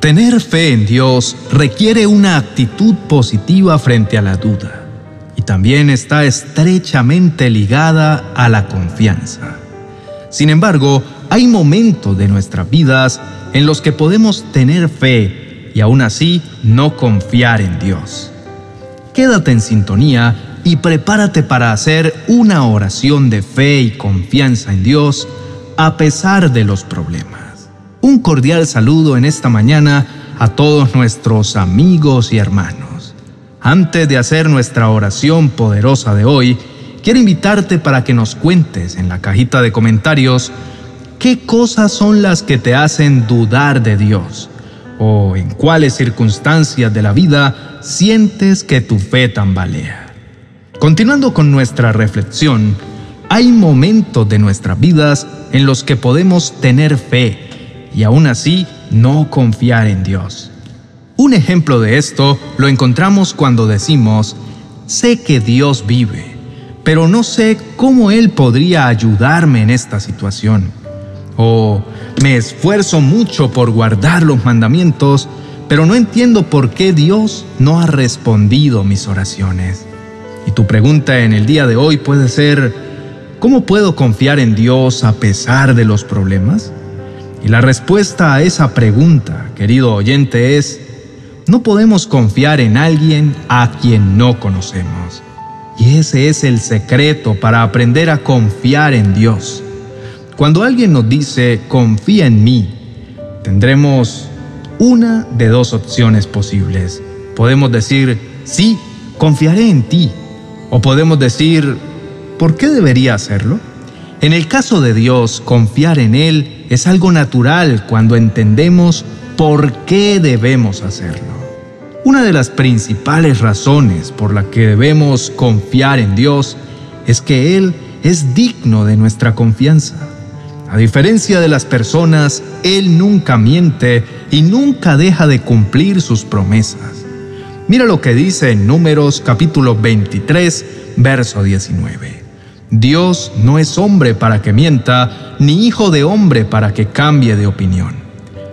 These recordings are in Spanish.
Tener fe en Dios requiere una actitud positiva frente a la duda y también está estrechamente ligada a la confianza. Sin embargo, hay momentos de nuestras vidas en los que podemos tener fe y aún así no confiar en Dios. Quédate en sintonía y prepárate para hacer una oración de fe y confianza en Dios a pesar de los problemas. Un cordial saludo en esta mañana a todos nuestros amigos y hermanos. Antes de hacer nuestra oración poderosa de hoy, quiero invitarte para que nos cuentes en la cajita de comentarios qué cosas son las que te hacen dudar de Dios o en cuáles circunstancias de la vida sientes que tu fe tambalea. Continuando con nuestra reflexión, hay momentos de nuestras vidas en los que podemos tener fe y aún así no confiar en Dios. Un ejemplo de esto lo encontramos cuando decimos, sé que Dios vive, pero no sé cómo Él podría ayudarme en esta situación. O me esfuerzo mucho por guardar los mandamientos, pero no entiendo por qué Dios no ha respondido mis oraciones. Y tu pregunta en el día de hoy puede ser, ¿cómo puedo confiar en Dios a pesar de los problemas? Y la respuesta a esa pregunta, querido oyente, es, no podemos confiar en alguien a quien no conocemos. Y ese es el secreto para aprender a confiar en Dios. Cuando alguien nos dice, confía en mí, tendremos una de dos opciones posibles. Podemos decir, sí, confiaré en ti. O podemos decir, ¿por qué debería hacerlo? En el caso de Dios, confiar en Él es algo natural cuando entendemos por qué debemos hacerlo. Una de las principales razones por la que debemos confiar en Dios es que Él es digno de nuestra confianza. A diferencia de las personas, Él nunca miente y nunca deja de cumplir sus promesas. Mira lo que dice en Números capítulo 23, verso 19. Dios no es hombre para que mienta, ni hijo de hombre para que cambie de opinión.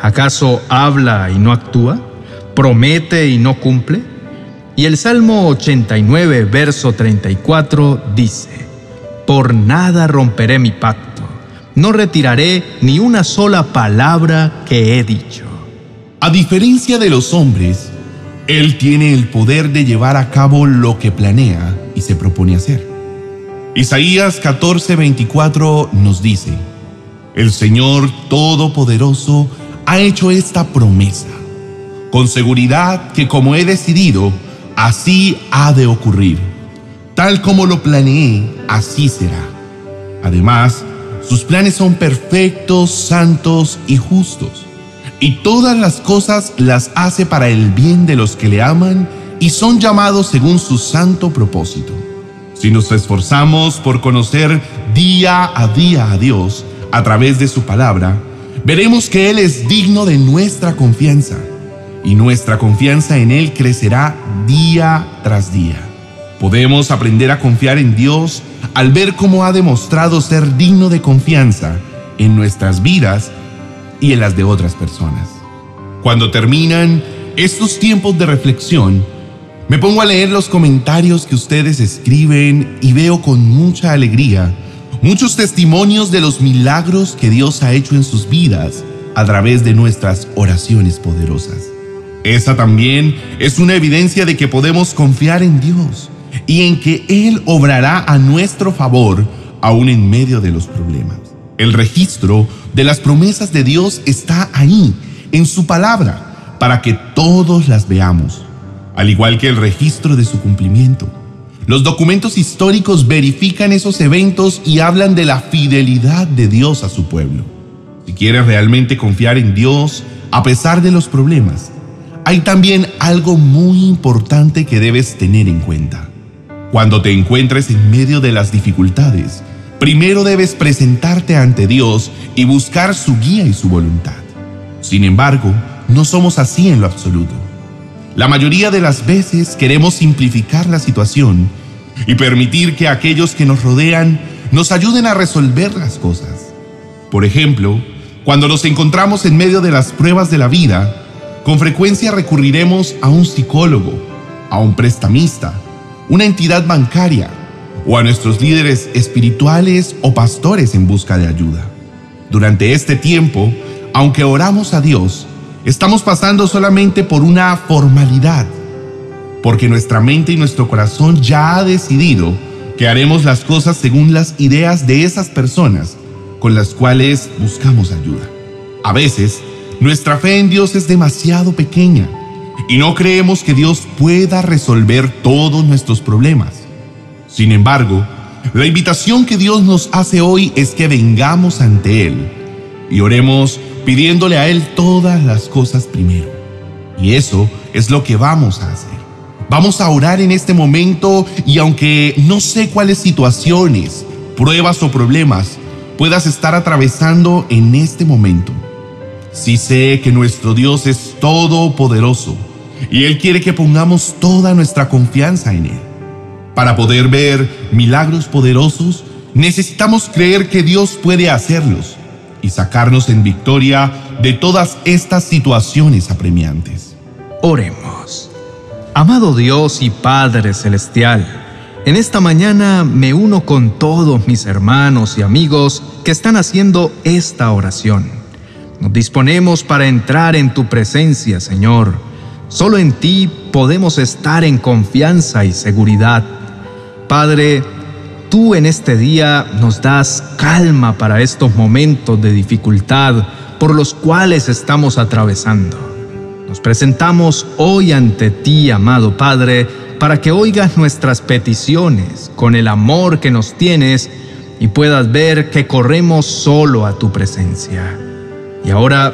¿Acaso habla y no actúa? ¿Promete y no cumple? Y el Salmo 89, verso 34 dice, Por nada romperé mi pacto, no retiraré ni una sola palabra que he dicho. A diferencia de los hombres, Él tiene el poder de llevar a cabo lo que planea y se propone hacer. Isaías 14:24 nos dice, el Señor Todopoderoso ha hecho esta promesa, con seguridad que como he decidido, así ha de ocurrir. Tal como lo planeé, así será. Además, sus planes son perfectos, santos y justos. Y todas las cosas las hace para el bien de los que le aman y son llamados según su santo propósito. Si nos esforzamos por conocer día a día a Dios a través de su palabra, veremos que Él es digno de nuestra confianza y nuestra confianza en Él crecerá día tras día. Podemos aprender a confiar en Dios al ver cómo ha demostrado ser digno de confianza en nuestras vidas y en las de otras personas. Cuando terminan estos tiempos de reflexión, me pongo a leer los comentarios que ustedes escriben y veo con mucha alegría muchos testimonios de los milagros que Dios ha hecho en sus vidas a través de nuestras oraciones poderosas. Esa también es una evidencia de que podemos confiar en Dios y en que Él obrará a nuestro favor aún en medio de los problemas. El registro de las promesas de Dios está ahí, en su palabra, para que todos las veamos al igual que el registro de su cumplimiento. Los documentos históricos verifican esos eventos y hablan de la fidelidad de Dios a su pueblo. Si quieres realmente confiar en Dios a pesar de los problemas, hay también algo muy importante que debes tener en cuenta. Cuando te encuentres en medio de las dificultades, primero debes presentarte ante Dios y buscar su guía y su voluntad. Sin embargo, no somos así en lo absoluto. La mayoría de las veces queremos simplificar la situación y permitir que aquellos que nos rodean nos ayuden a resolver las cosas. Por ejemplo, cuando nos encontramos en medio de las pruebas de la vida, con frecuencia recurriremos a un psicólogo, a un prestamista, una entidad bancaria o a nuestros líderes espirituales o pastores en busca de ayuda. Durante este tiempo, aunque oramos a Dios, estamos pasando solamente por una formalidad, porque nuestra mente y nuestro corazón ya ha decidido que haremos las cosas según las ideas de esas personas con las cuales buscamos ayuda. A veces, nuestra fe en Dios es demasiado pequeña y no creemos que Dios pueda resolver todos nuestros problemas. Sin embargo, la invitación que Dios nos hace hoy es que vengamos ante Él y oremos pidiéndole a Él todas las cosas primero. Y eso es lo que vamos a hacer. Vamos a orar en este momento y aunque no sé cuáles situaciones, pruebas o problemas puedas estar atravesando en este momento, sí sé que nuestro Dios es todopoderoso y Él quiere que pongamos toda nuestra confianza en Él. Para poder ver milagros poderosos, necesitamos creer que Dios puede hacerlos y sacarnos en victoria de todas estas situaciones apremiantes. Oremos. Amado Dios y Padre Celestial, en esta mañana me uno con todos mis hermanos y amigos que están haciendo esta oración. Nos disponemos para entrar en tu presencia, Señor. Solo en ti podemos estar en confianza y seguridad. Padre, tú en este día nos das calma para estos momentos de dificultad por los cuales estamos atravesando. Nos presentamos hoy ante ti, amado Padre, para que oigas nuestras peticiones con el amor que nos tienes y puedas ver que corremos solo a tu presencia. Y ahora,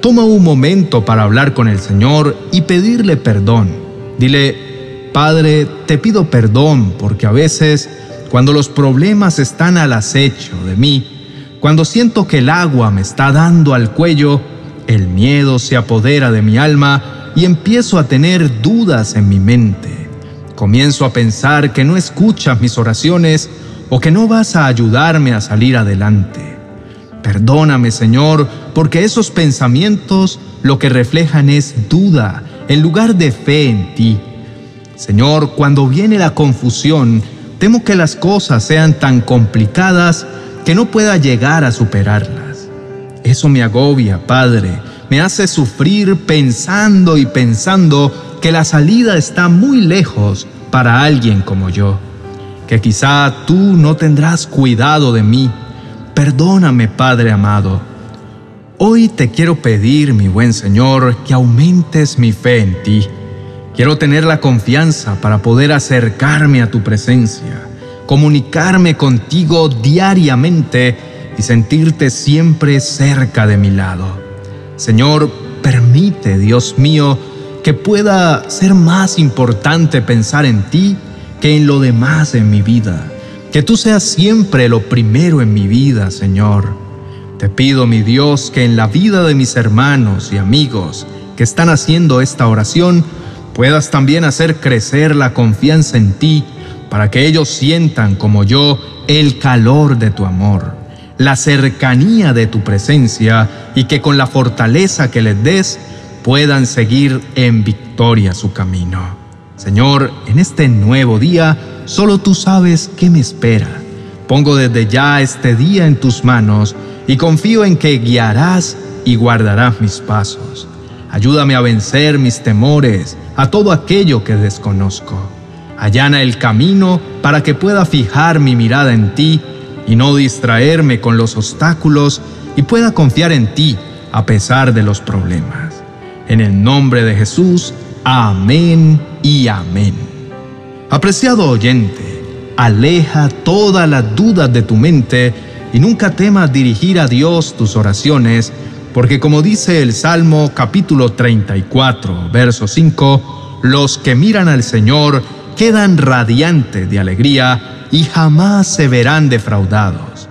toma un momento para hablar con el Señor y pedirle perdón. Dile, Padre, te pido perdón porque a veces cuando los problemas están al acecho de mí, cuando siento que el agua me está dando al cuello, el miedo se apodera de mi alma y empiezo a tener dudas en mi mente. Comienzo a pensar que no escuchas mis oraciones o que no vas a ayudarme a salir adelante. Perdóname, Señor, porque esos pensamientos lo que reflejan es duda en lugar de fe en ti. Señor, cuando viene la confusión, Temo que las cosas sean tan complicadas que no pueda llegar a superarlas. Eso me agobia, Padre. Me hace sufrir pensando y pensando que la salida está muy lejos para alguien como yo. Que quizá tú no tendrás cuidado de mí. Perdóname, Padre amado. Hoy te quiero pedir, mi buen Señor, que aumentes mi fe en ti Quiero tener la confianza para poder acercarme a tu presencia, comunicarme contigo diariamente y sentirte siempre cerca de mi lado. Señor, permite, Dios mío, que pueda ser más importante pensar en ti que en lo demás en mi vida. Que tú seas siempre lo primero en mi vida, Señor. Te pido, mi Dios, que en la vida de mis hermanos y amigos que están haciendo esta oración, puedas también hacer crecer la confianza en ti para que ellos sientan como yo el calor de tu amor, la cercanía de tu presencia y que con la fortaleza que les des puedan seguir en victoria su camino. Señor, en este nuevo día, solo tú sabes qué me espera. Pongo desde ya este día en tus manos y confío en que guiarás y guardarás mis pasos. Ayúdame a vencer mis temores, a todo aquello que desconozco. Allana el camino para que pueda fijar mi mirada en ti y no distraerme con los obstáculos y pueda confiar en ti a pesar de los problemas. En el nombre de Jesús, amén y amén. Apreciado oyente, aleja todas las dudas de tu mente y nunca temas dirigir a Dios tus oraciones porque como dice el Salmo capítulo 34, verso 5, los que miran al Señor quedan radiantes de alegría y jamás se verán defraudados.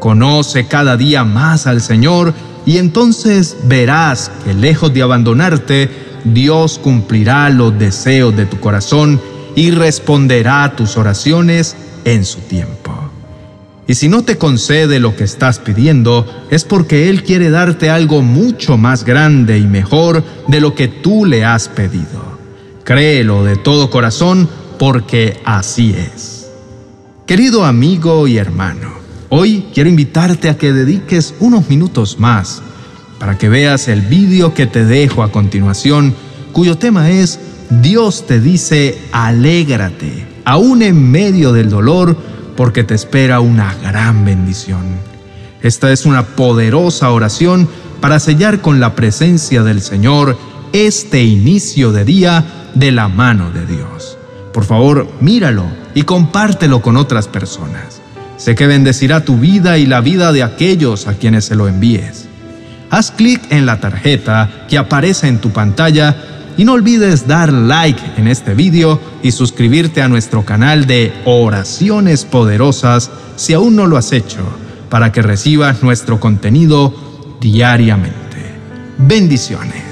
Conoce cada día más al Señor y entonces verás que lejos de abandonarte, Dios cumplirá los deseos de tu corazón y responderá a tus oraciones en su tiempo. Y si no te concede lo que estás pidiendo, es porque Él quiere darte algo mucho más grande y mejor de lo que tú le has pedido. Créelo de todo corazón porque así es. Querido amigo y hermano, hoy quiero invitarte a que dediques unos minutos más para que veas el vídeo que te dejo a continuación, cuyo tema es Dios te dice, alégrate, aún en medio del dolor, porque te espera una gran bendición. Esta es una poderosa oración para sellar con la presencia del Señor este inicio de día de la mano de Dios. Por favor, míralo y compártelo con otras personas. Sé que bendecirá tu vida y la vida de aquellos a quienes se lo envíes. Haz clic en la tarjeta que aparece en tu pantalla y no olvides dar like en este video y suscribirte a nuestro canal de oraciones poderosas si aún no lo has hecho, para que recibas nuestro contenido diariamente. Bendiciones.